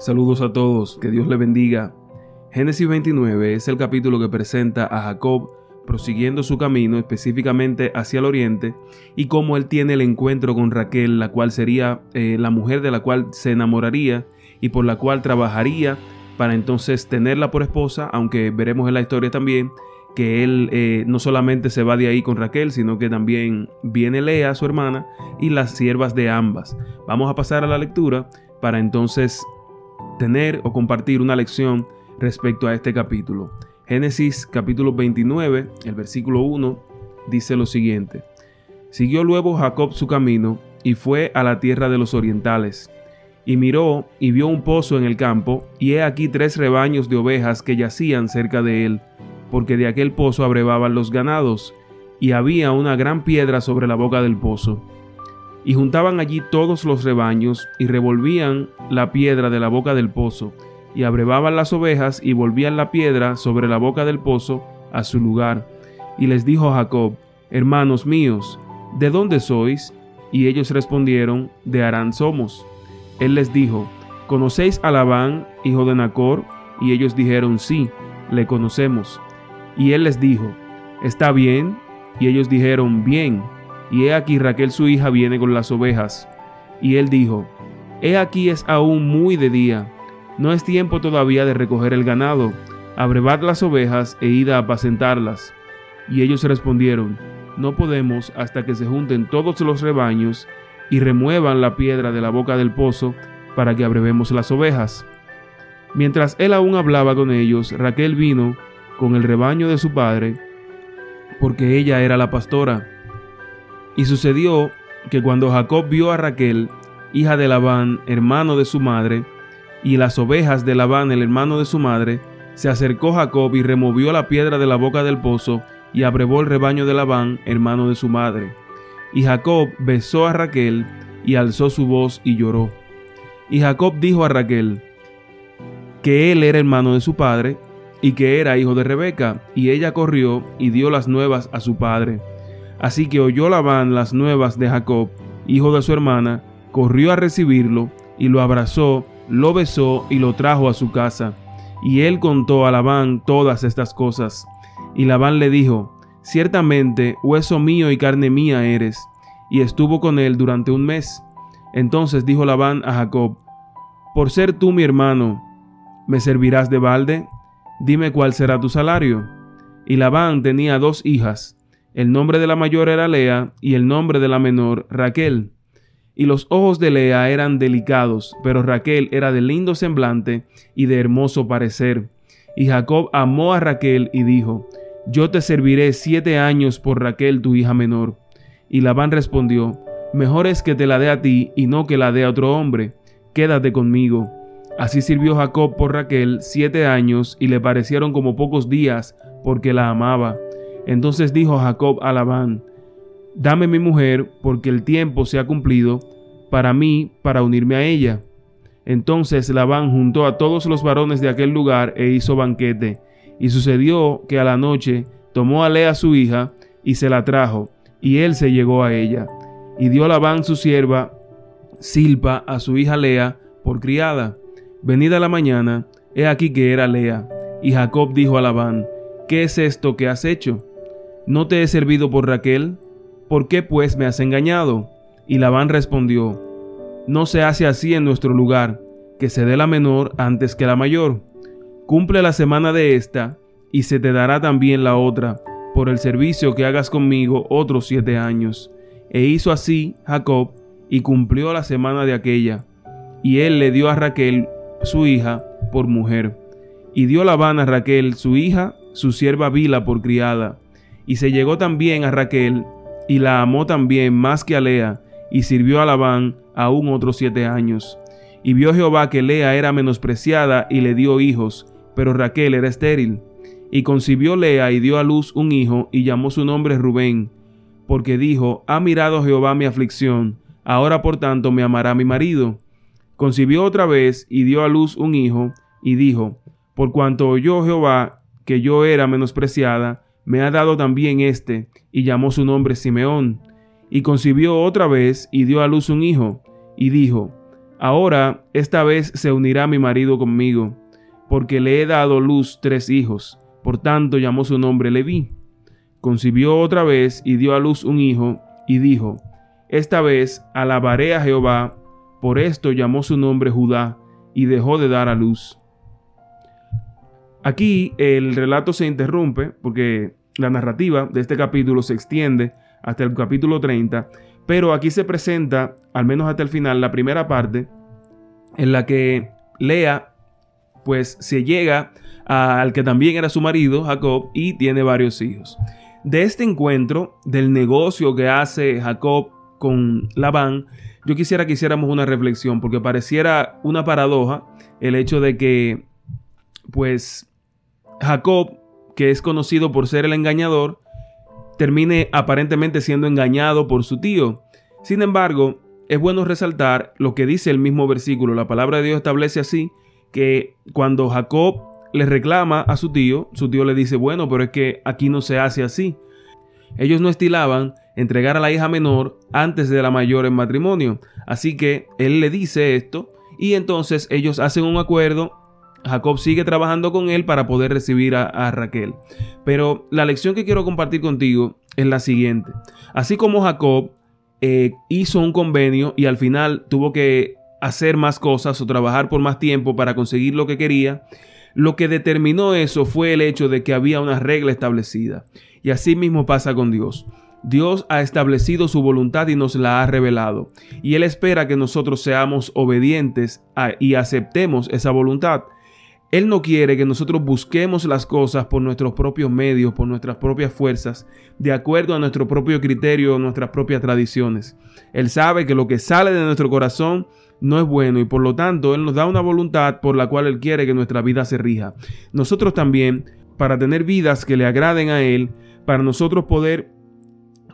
Saludos a todos, que Dios le bendiga. Génesis 29 es el capítulo que presenta a Jacob prosiguiendo su camino específicamente hacia el oriente y cómo él tiene el encuentro con Raquel, la cual sería eh, la mujer de la cual se enamoraría y por la cual trabajaría para entonces tenerla por esposa, aunque veremos en la historia también que él eh, no solamente se va de ahí con Raquel, sino que también viene Lea, su hermana, y las siervas de ambas. Vamos a pasar a la lectura para entonces tener o compartir una lección respecto a este capítulo. Génesis capítulo 29, el versículo 1, dice lo siguiente. Siguió luego Jacob su camino y fue a la tierra de los orientales. Y miró y vio un pozo en el campo, y he aquí tres rebaños de ovejas que yacían cerca de él, porque de aquel pozo abrevaban los ganados, y había una gran piedra sobre la boca del pozo. Y juntaban allí todos los rebaños y revolvían la piedra de la boca del pozo, y abrevaban las ovejas y volvían la piedra sobre la boca del pozo a su lugar. Y les dijo Jacob, Hermanos míos, ¿de dónde sois? Y ellos respondieron, De Arán somos. Él les dijo, ¿Conocéis a Labán, hijo de Nacor? Y ellos dijeron, Sí, le conocemos. Y él les dijo, ¿Está bien? Y ellos dijeron, Bien. Y he aquí Raquel su hija viene con las ovejas. Y él dijo, He aquí es aún muy de día, no es tiempo todavía de recoger el ganado, abrevad las ovejas e id a apacentarlas. Y ellos respondieron, No podemos hasta que se junten todos los rebaños y remuevan la piedra de la boca del pozo para que abrevemos las ovejas. Mientras él aún hablaba con ellos, Raquel vino con el rebaño de su padre, porque ella era la pastora. Y sucedió que cuando Jacob vio a Raquel, hija de Labán, hermano de su madre, y las ovejas de Labán, el hermano de su madre, se acercó Jacob y removió la piedra de la boca del pozo y abrevó el rebaño de Labán, hermano de su madre. Y Jacob besó a Raquel y alzó su voz y lloró. Y Jacob dijo a Raquel que él era hermano de su padre y que era hijo de Rebeca, y ella corrió y dio las nuevas a su padre. Así que oyó Labán las nuevas de Jacob, hijo de su hermana, corrió a recibirlo y lo abrazó, lo besó y lo trajo a su casa. Y él contó a Labán todas estas cosas. Y Labán le dijo, Ciertamente, hueso mío y carne mía eres. Y estuvo con él durante un mes. Entonces dijo Labán a Jacob, Por ser tú mi hermano, ¿me servirás de balde? Dime cuál será tu salario. Y Labán tenía dos hijas. El nombre de la mayor era Lea y el nombre de la menor Raquel. Y los ojos de Lea eran delicados, pero Raquel era de lindo semblante y de hermoso parecer. Y Jacob amó a Raquel y dijo, Yo te serviré siete años por Raquel tu hija menor. Y Labán respondió, Mejor es que te la dé a ti y no que la dé a otro hombre. Quédate conmigo. Así sirvió Jacob por Raquel siete años y le parecieron como pocos días porque la amaba. Entonces dijo Jacob a Labán, Dame mi mujer, porque el tiempo se ha cumplido para mí para unirme a ella. Entonces Labán juntó a todos los varones de aquel lugar e hizo banquete. Y sucedió que a la noche tomó a Lea su hija y se la trajo, y él se llegó a ella. Y dio Labán su sierva Silpa a su hija Lea por criada. Venida la mañana, he aquí que era Lea. Y Jacob dijo a Labán, ¿qué es esto que has hecho? ¿No te he servido por Raquel? ¿Por qué pues me has engañado? Y Labán respondió, No se hace así en nuestro lugar, que se dé la menor antes que la mayor. Cumple la semana de esta, y se te dará también la otra, por el servicio que hagas conmigo otros siete años. E hizo así Jacob, y cumplió la semana de aquella. Y él le dio a Raquel, su hija, por mujer. Y dio Labán a Raquel, su hija, su sierva Vila por criada. Y se llegó también a Raquel, y la amó también más que a Lea, y sirvió a Labán aún otros siete años. Y vio Jehová que Lea era menospreciada y le dio hijos, pero Raquel era estéril. Y concibió Lea y dio a luz un hijo y llamó su nombre Rubén, porque dijo, ha mirado Jehová mi aflicción, ahora por tanto me amará mi marido. Concibió otra vez y dio a luz un hijo, y dijo, por cuanto oyó Jehová que yo era menospreciada, me ha dado también este, y llamó su nombre Simeón. Y concibió otra vez y dio a luz un hijo, y dijo, Ahora, esta vez se unirá mi marido conmigo, porque le he dado luz tres hijos. Por tanto llamó su nombre Leví. Concibió otra vez y dio a luz un hijo, y dijo, Esta vez alabaré a Jehová, por esto llamó su nombre Judá, y dejó de dar a luz. Aquí el relato se interrumpe porque la narrativa de este capítulo se extiende hasta el capítulo 30, pero aquí se presenta, al menos hasta el final, la primera parte en la que Lea pues se llega al que también era su marido, Jacob, y tiene varios hijos. De este encuentro, del negocio que hace Jacob con Labán, yo quisiera que hiciéramos una reflexión, porque pareciera una paradoja el hecho de que, pues, Jacob, que es conocido por ser el engañador, termine aparentemente siendo engañado por su tío. Sin embargo, es bueno resaltar lo que dice el mismo versículo. La palabra de Dios establece así que cuando Jacob le reclama a su tío, su tío le dice, bueno, pero es que aquí no se hace así. Ellos no estilaban entregar a la hija menor antes de la mayor en matrimonio. Así que él le dice esto y entonces ellos hacen un acuerdo. Jacob sigue trabajando con él para poder recibir a, Raquel. Pero la lección que quiero compartir contigo es la siguiente. Así como Jacob eh, hizo un convenio y al final tuvo que hacer más cosas o trabajar por más tiempo para conseguir lo que quería, lo que determinó eso fue el hecho de que había una regla establecida. Y así mismo pasa con Dios. Dios ha establecido su voluntad y nos la ha revelado. Y Él espera que nosotros seamos obedientes y aceptemos esa voluntad. Él no quiere que nosotros busquemos las cosas por nuestros propios medios, por nuestras propias fuerzas, de acuerdo a nuestro propio criterio nuestras propias tradiciones. Él sabe que lo que sale de nuestro corazón no es bueno y por lo tanto Él nos da una voluntad por la cual Él quiere que nuestra vida se rija. Nosotros también, para tener vidas que le agraden a Él, para nosotros poder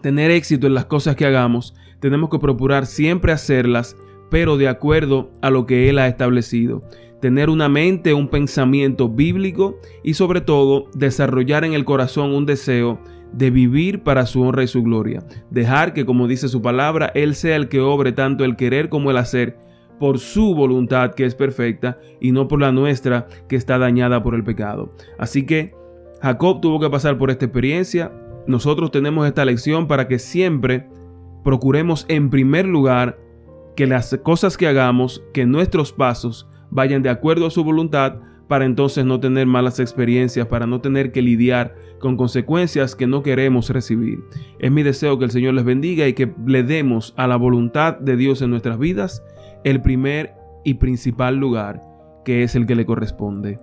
tener éxito en las cosas que hagamos, tenemos que procurar siempre hacerlas, pero de acuerdo a lo que Él ha establecido tener una mente, un pensamiento bíblico y sobre todo desarrollar en el corazón un deseo de vivir para su honra y su gloria. Dejar que, como dice su palabra, Él sea el que obre tanto el querer como el hacer por su voluntad que es perfecta y no por la nuestra que está dañada por el pecado. Así que Jacob tuvo que pasar por esta experiencia. Nosotros tenemos esta lección para que siempre procuremos en primer lugar que las cosas que hagamos, que nuestros pasos vayan de acuerdo a su voluntad para entonces no tener malas experiencias, para no tener que lidiar con consecuencias que no queremos recibir. Es mi deseo que el Señor les bendiga y que le demos a la voluntad de Dios en nuestras vidas el primer y principal lugar, que es el que le corresponde.